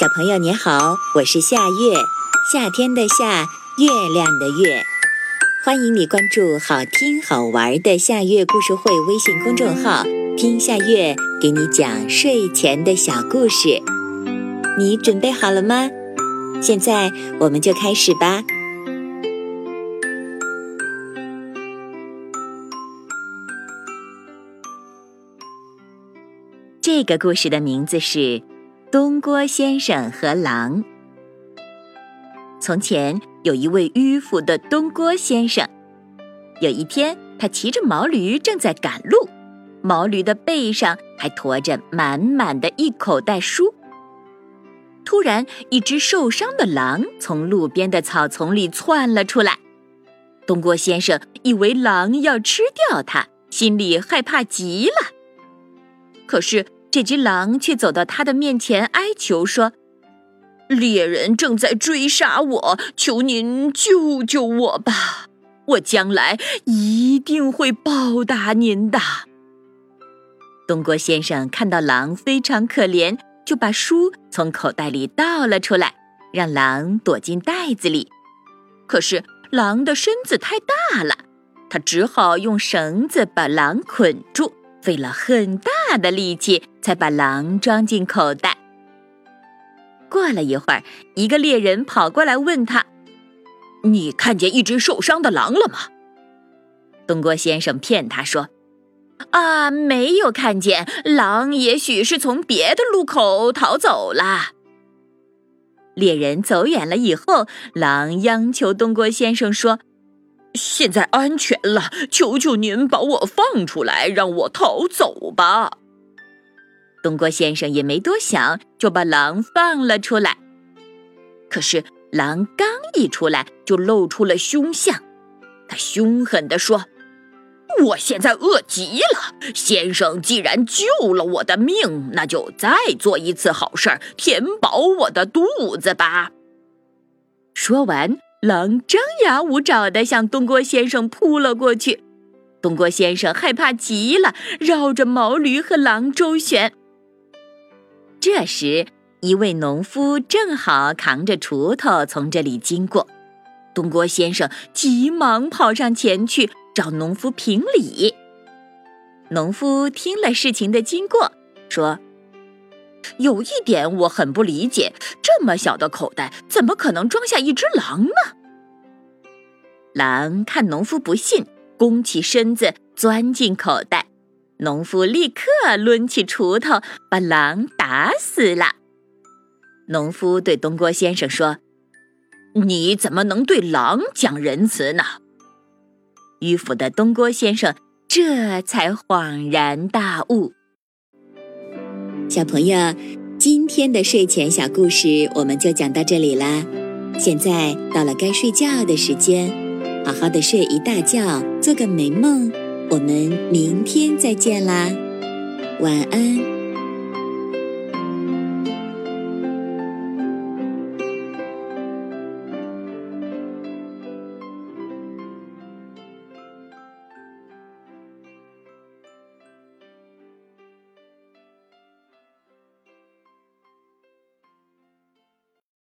小朋友你好，我是夏月，夏天的夏，月亮的月。欢迎你关注好听好玩的夏月故事会微信公众号，听夏月给你讲睡前的小故事。你准备好了吗？现在我们就开始吧。这个故事的名字是。东郭先生和狼。从前有一位迂腐的东郭先生。有一天，他骑着毛驴正在赶路，毛驴的背上还驮着满满的一口袋书。突然，一只受伤的狼从路边的草丛里窜了出来。东郭先生以为狼要吃掉他，心里害怕极了。可是。这只狼却走到他的面前，哀求说：“猎人正在追杀我，求您救救我吧！我将来一定会报答您的。”东郭先生看到狼非常可怜，就把书从口袋里倒了出来，让狼躲进袋子里。可是狼的身子太大了，他只好用绳子把狼捆住。费了很大大的力气，才把狼装进口袋。过了一会儿，一个猎人跑过来问他：“你看见一只受伤的狼了吗？”东郭先生骗他说：“啊，没有看见狼，也许是从别的路口逃走了。”猎人走远了以后，狼央求东郭先生说。现在安全了，求求您把我放出来，让我逃走吧。东郭先生也没多想，就把狼放了出来。可是狼刚一出来，就露出了凶相。他凶狠地说：“我现在饿极了，先生既然救了我的命，那就再做一次好事儿，填饱我的肚子吧。”说完。狼张牙舞爪地向东郭先生扑了过去，东郭先生害怕极了，绕着毛驴和狼周旋。这时，一位农夫正好扛着锄头从这里经过，东郭先生急忙跑上前去找农夫评理。农夫听了事情的经过，说：“有一点我很不理解，这么小的口袋怎么可能装下一只狼呢？”狼看农夫不信，弓起身子钻进口袋。农夫立刻抡起锄头，把狼打死了。农夫对东郭先生说：“你怎么能对狼讲仁慈呢？”迂腐的东郭先生这才恍然大悟。小朋友，今天的睡前小故事我们就讲到这里啦。现在到了该睡觉的时间。好好的睡一大觉，做个美梦。我们明天再见啦，晚安。